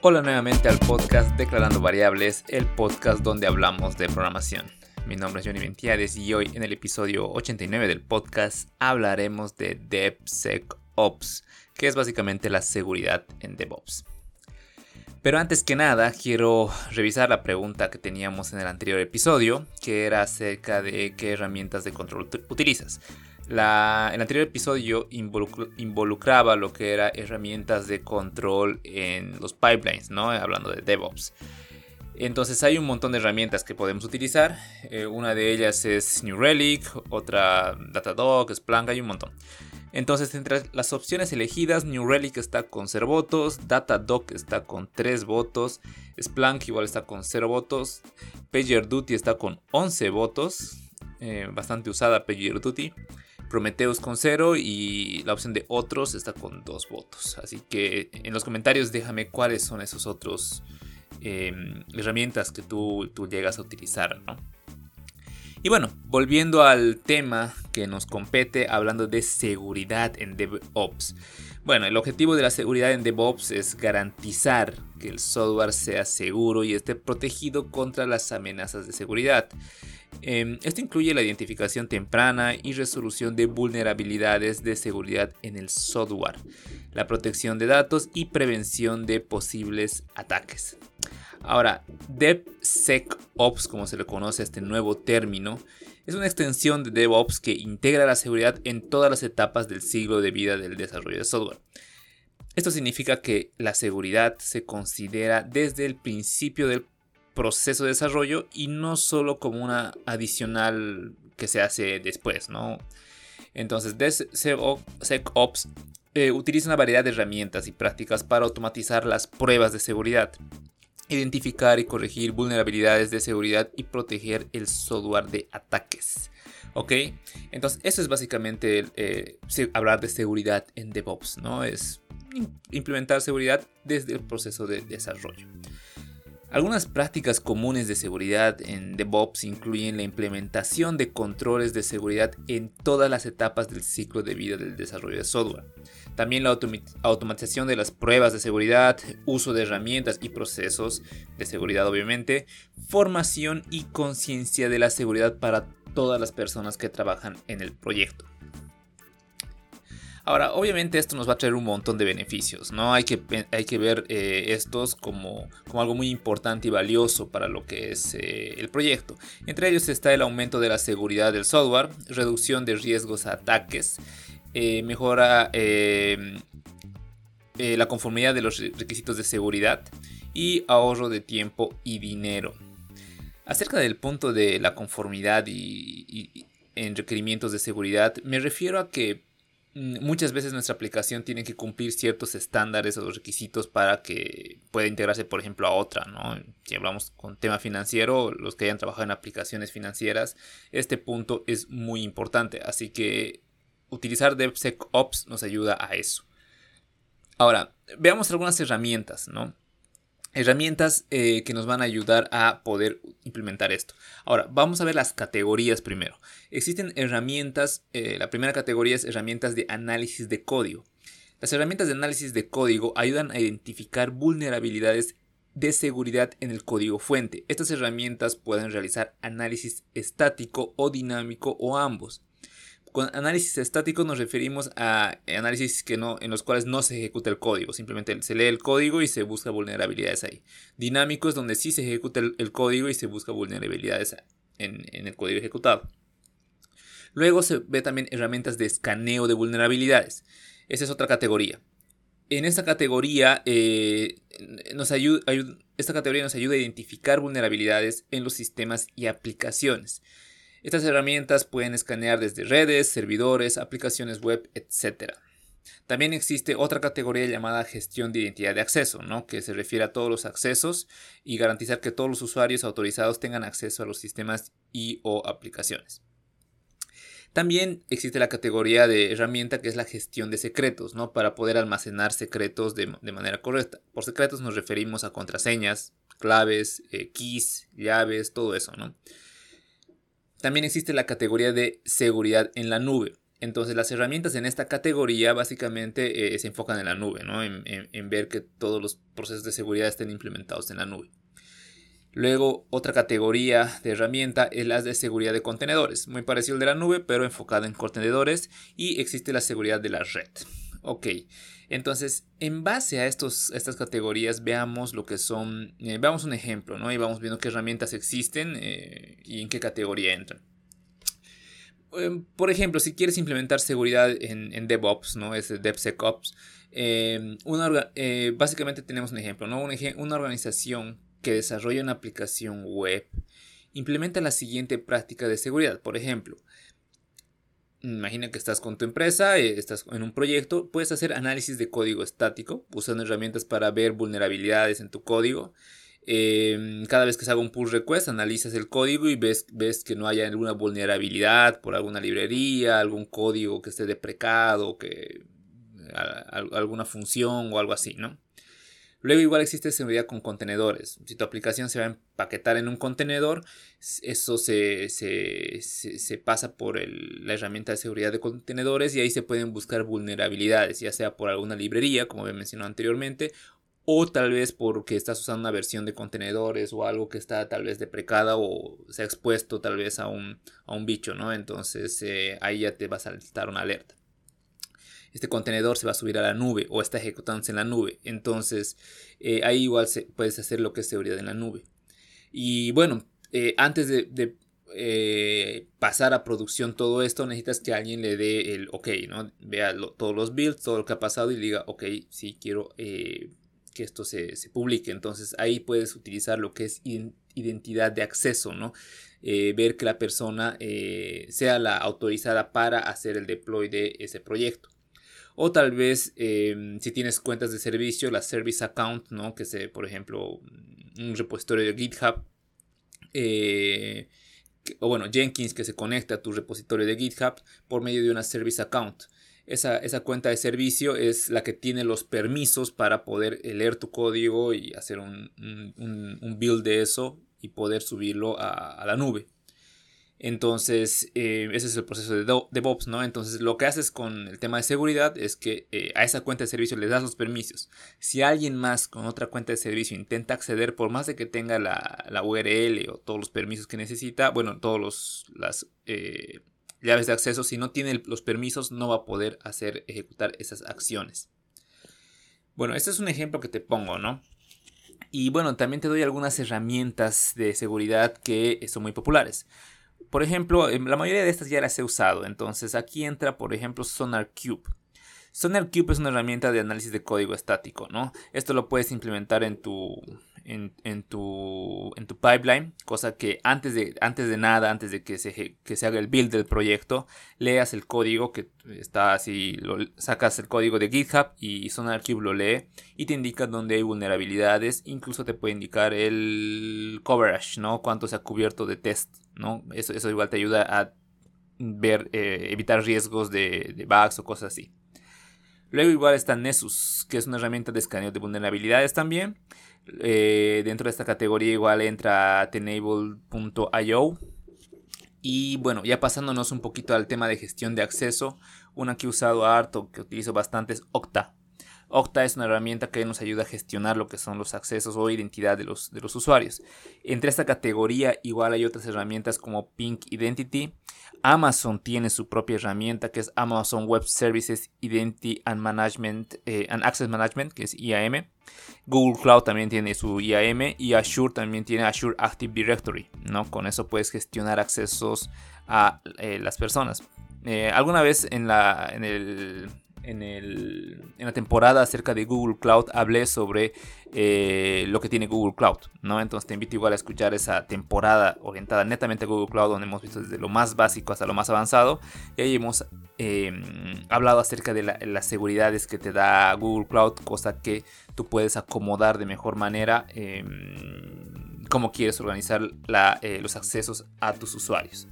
Hola nuevamente al podcast Declarando Variables, el podcast donde hablamos de programación. Mi nombre es Johnny Ventiades y hoy en el episodio 89 del podcast hablaremos de DevSecOps, que es básicamente la seguridad en DevOps. Pero antes que nada, quiero revisar la pregunta que teníamos en el anterior episodio, que era acerca de qué herramientas de control utilizas. La, el anterior episodio involucraba lo que era herramientas de control en los pipelines. Hablando de DevOps. Entonces hay un montón de herramientas que podemos utilizar. Eh, una de ellas es New Relic, otra Datadog, Splunk, hay un montón. Entonces entre las opciones elegidas, New Relic está con 0 votos, Datadog está con 3 votos, Splunk igual está con 0 votos, PagerDuty está con 11 votos, eh, bastante usada PagerDuty. Prometheus con 0 y la opción de otros está con 2 votos. Así que en los comentarios déjame cuáles son esos otros em, herramientas que tú, tú llegas a utilizar, Y bueno, volviendo al tema que nos compete, hablando de seguridad en DevOps. Bueno, el objetivo de la seguridad en DevOps es garantizar que el software sea seguro y esté protegido contra las amenazas de seguridad. Em, esto incluye la identificación temprana y resolución de vulnerabilidades de seguridad en el software, la protección de datos y prevención de posibles ataques. Ahora, DevSecOps, como se le conoce a este nuevo término, es una extensión de DevOps que integra la seguridad en todas las etapas del ciclo de vida del desarrollo de software. Esto significa que la seguridad se considera desde el principio del proceso de desarrollo y no solo como una adicional que se hace después, ¿no? Entonces, DevSecOps eh, utiliza una variedad de herramientas y prácticas para automatizar las pruebas de seguridad, identificar y corregir vulnerabilidades de seguridad y proteger el software de ataques. ¿Ok? Entonces, eso es básicamente eh, hablar de seguridad en DevOps, ¿no? Es implementar seguridad desde el proceso de desarrollo. Algunas prácticas comunes de seguridad en DevOps incluyen la implementación de controles de seguridad en todas las etapas del ciclo de vida del desarrollo de software. También la automatización de las pruebas de seguridad, uso de herramientas y procesos de seguridad obviamente, formación y conciencia de la seguridad para todas las personas que trabajan en el proyecto. Ahora, obviamente esto nos va a traer un montón de beneficios, ¿no? Hay que, hay que ver eh, estos como, como, algo muy importante y valioso para lo que es eh, el proyecto. Entre ellos está el aumento de la seguridad del software, reducción de riesgos a ataques, eh, mejora la conformidad de los requisitos de seguridad y ahorro de tiempo y dinero. Acerca del punto de la conformidad y en requerimientos de seguridad, me refiero a que muchas veces nuestra aplicación tiene que cumplir ciertos estándares o requisitos para que pueda integrarse, por ejemplo, a otra, ¿no? Si hablamos con tema financiero, los que hayan trabajado en aplicaciones financieras, este punto es muy importante. Así que utilizar DevSecOps nos ayuda a eso. Ahora, veamos algunas herramientas, ¿no? Herramientas eh, que nos van a ayudar a poder implementar esto. Ahora, vamos a ver las categorías primero. Existen herramientas, eh, la primera categoría es herramientas de análisis de código. Las herramientas de análisis de código ayudan a identificar vulnerabilidades de seguridad en el código fuente. Estas herramientas pueden realizar análisis estático o dinámico o ambos. Con análisis estático nos referimos a análisis que no, en los cuales no se ejecuta el código, simplemente se lee el código y se busca vulnerabilidades ahí. Dinámico es donde sí se ejecuta el, código y se busca vulnerabilidades en, el código ejecutado. Luego se ve también herramientas de escaneo de vulnerabilidades. Esa es otra categoría. En esta categoría, eh, nos ayuda, esta categoría nos ayuda a identificar vulnerabilidades en los sistemas y aplicaciones. Estas herramientas pueden escanear desde redes, servidores, aplicaciones web, etc. También existe otra categoría llamada gestión de identidad de acceso, ¿no? que se refiere a todos los accesos y garantizar que todos los usuarios autorizados tengan acceso a los sistemas y o aplicaciones. También existe la categoría de herramienta que es la gestión de secretos, ¿no? Para poder almacenar secretos de, manera correcta. Por secretos nos referimos a contraseñas, claves, eh, keys, llaves, todo eso, ¿no? También existe la categoría de seguridad en la nube. Entonces las herramientas en esta categoría básicamente eh, se enfocan en la nube, ¿no? en, ver que todos los procesos de seguridad estén implementados en la nube. Luego, otra categoría de herramienta es la de seguridad de contenedores, muy parecido al de la nube, pero enfocada en contenedores. Y existe la seguridad de la red. Ok, entonces, en base a estos, estas categorías, veamos lo que son, eh, veamos un ejemplo, ¿no? Y vamos viendo qué herramientas existen eh, y en qué categoría entran. Em, por ejemplo, si quieres implementar seguridad en, DevOps, ¿no? Es DevSecOps. Em, eh, básicamente tenemos un ejemplo, ¿no? una organización que desarrolla una aplicación web implementa la siguiente práctica de seguridad. Por ejemplo, imagina que estás con tu empresa, eh, estás en un proyecto, puedes hacer análisis de código estático usando herramientas para ver vulnerabilidades en tu código. Em, cada vez que se haga un pull request, analizas el código y ves, ves que no haya alguna vulnerabilidad por alguna librería, algún código que esté deprecado, que alguna función o algo así, ¿no? Luego igual existe seguridad con contenedores. Si tu aplicación se va a empaquetar en un contenedor, eso se, pasa por la herramienta de seguridad de contenedores y ahí se pueden buscar vulnerabilidades, ya sea por alguna librería, como he mencionado anteriormente, o tal vez porque estás usando una versión de contenedores o algo que está tal vez deprecada o se ha expuesto tal vez a un, a un bicho, ¿no? Entonces eh, ahí ya te va a saltar una alerta este contenedor se va a subir a la nube o está ejecutándose en la nube. Entonces, eh, ahí igual se, puedes hacer lo que es seguridad en la nube. Y bueno, eh, antes de, eh, pasar a producción todo esto, necesitas que alguien le dé el ok, ¿no? Vea todos los builds, todo lo que ha pasado y diga, ok, sí quiero que esto se, se, publique. Entonces ahí puedes utilizar lo que es identidad de acceso, ¿no? ver que la persona sea la autorizada para hacer el deploy de ese proyecto. O tal vez em, si tienes cuentas de servicio, la Service Account, ¿no? Que sea, por ejemplo, un repositorio de GitHub. Eh, o bueno, Jenkins que se conecta a tu repositorio de GitHub por medio de una Service Account. Esa, esa, cuenta de servicio es la que tiene los permisos para poder leer tu código y hacer un, build de eso y poder subirlo a la nube. Entonces, eh, ese es el proceso de DevOps, ¿no? Entonces, lo que haces con el tema de seguridad es que eh, a esa cuenta de servicio le das los permisos. Si alguien más con otra cuenta de servicio intenta acceder, por más de que tenga la, URL o todos los permisos que necesita, bueno, todas las eh, llaves de acceso, si no tiene los permisos, no va a poder hacer, ejecutar esas acciones. Bueno, este es un ejemplo que te pongo, ¿no? Y bueno, también te doy algunas herramientas de seguridad que son muy populares por ejemplo, la mayoría de estas ya las he usado. Entonces aquí entra, por ejemplo, SonarCube. SonarCube es una herramienta de análisis de código estático, ¿no? Esto lo puedes implementar en tu, en, tu, en tu pipeline, cosa que antes de, antes de nada, antes de que se, que se haga el build del proyecto, leas el código que está así, sacas el código de GitHub y SonarCube lo lee y te indica dónde hay vulnerabilidades, incluso te puede indicar el coverage, ¿no? Cuánto se ha cubierto de test, ¿no? Eso, eso igual te ayuda a ver, eh, evitar riesgos de, de bugs o cosas así. Luego igual está Nessus, que es una herramienta de escaneo de vulnerabilidades también. Eh, dentro de esta categoría igual entra tenable.io. Y bueno, ya pasándonos un poquito al tema de gestión de acceso, una que he usado harto, que utilizo bastante es Octa. Octa es una herramienta que nos ayuda a gestionar lo que son los accesos o identidad de los, de los usuarios. Entre esta categoría igual hay otras herramientas como Pink Identity. Amazon tiene su propia herramienta que es Amazon Web Services Identity and Management eh, and Access Management, que es IAM. Google Cloud también tiene su IAM y Azure también tiene Azure Active Directory. ¿no? Con eso puedes gestionar accesos a eh, las personas. Eh, alguna vez en, la, en el en, la temporada acerca de Google Cloud hablé sobre eh, lo que tiene Google Cloud, ¿no? Entonces te invito igual a escuchar esa temporada orientada netamente a Google Cloud, donde hemos visto desde lo más básico hasta lo más avanzado. Y ahí hemos em, hablado acerca de las seguridades que te da Google Cloud, cosa que tú puedes acomodar de mejor manera em, cómo quieres organizar eh, los accesos a tus usuarios.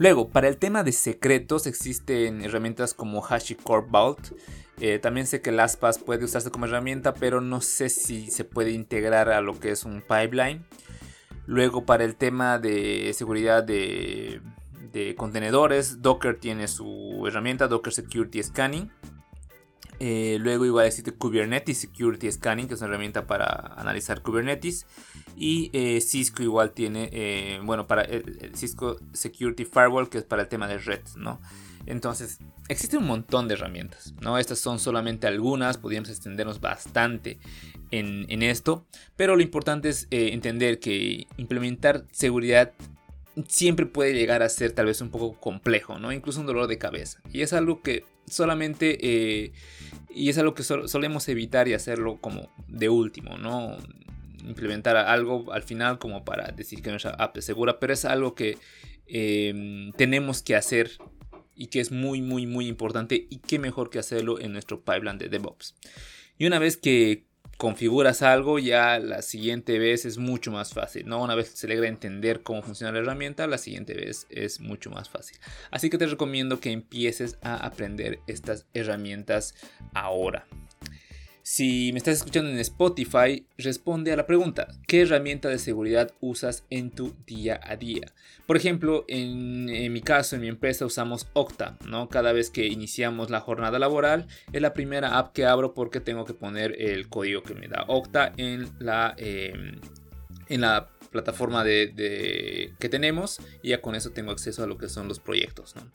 Luego, para el tema de secretos existen herramientas como HashiCorp Vault. Eh, también sé que LastPass puede usarse como herramienta, pero no sé si se puede integrar a lo que es un pipeline. Luego, para el tema de seguridad de contenedores. Docker tiene su herramienta Docker Security Scanning. Eh, luego igual existe Kubernetes Security Scanning, que es una herramienta para analizar Kubernetes. Y eh, Cisco igual tiene, eh, bueno, para Cisco Security Firewall, que es para el tema de red, ¿no? Entonces, existe un montón de herramientas, ¿no? Estas son solamente algunas, podríamos extendernos bastante en, en esto, pero lo importante es entender que implementar seguridad siempre puede llegar a ser tal vez un poco complejo, ¿no? Incluso un dolor de cabeza. Y es algo que solamente, eh, y es algo que solemos evitar y hacerlo como de último, ¿no? Implementar algo al final como para decir que nuestra app es segura, pero es algo que em, tenemos que hacer y que es muy, muy, muy importante y qué mejor que hacerlo en nuestro pipeline de DevOps. Y una vez que configuras algo, ya la siguiente vez es mucho más fácil, ¿no? Una vez se logra entender cómo funciona la herramienta, la siguiente vez es mucho más fácil. Así que te recomiendo que empieces a aprender estas herramientas ahora. Si me estás escuchando en Spotify, responde a la pregunta, ¿qué herramienta de seguridad usas en tu día a día? Por ejemplo, en, mi caso, en mi empresa usamos Okta, ¿no? Cada vez que iniciamos la jornada laboral, es la primera app que abro porque tengo que poner el código que me da Okta en la, em, en la plataforma de, que tenemos y ya con eso tengo acceso a lo que son los proyectos, ¿no?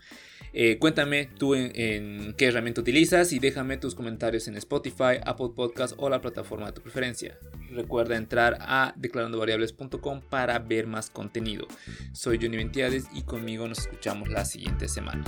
Eh, cuéntame tú en, qué herramienta utilizas y déjame tus comentarios en Spotify, Apple Podcast o la plataforma de tu preferencia. Recuerda entrar a declarandovariables.com para ver más contenido. Soy Johnny Ventiades y conmigo nos escuchamos la siguiente semana.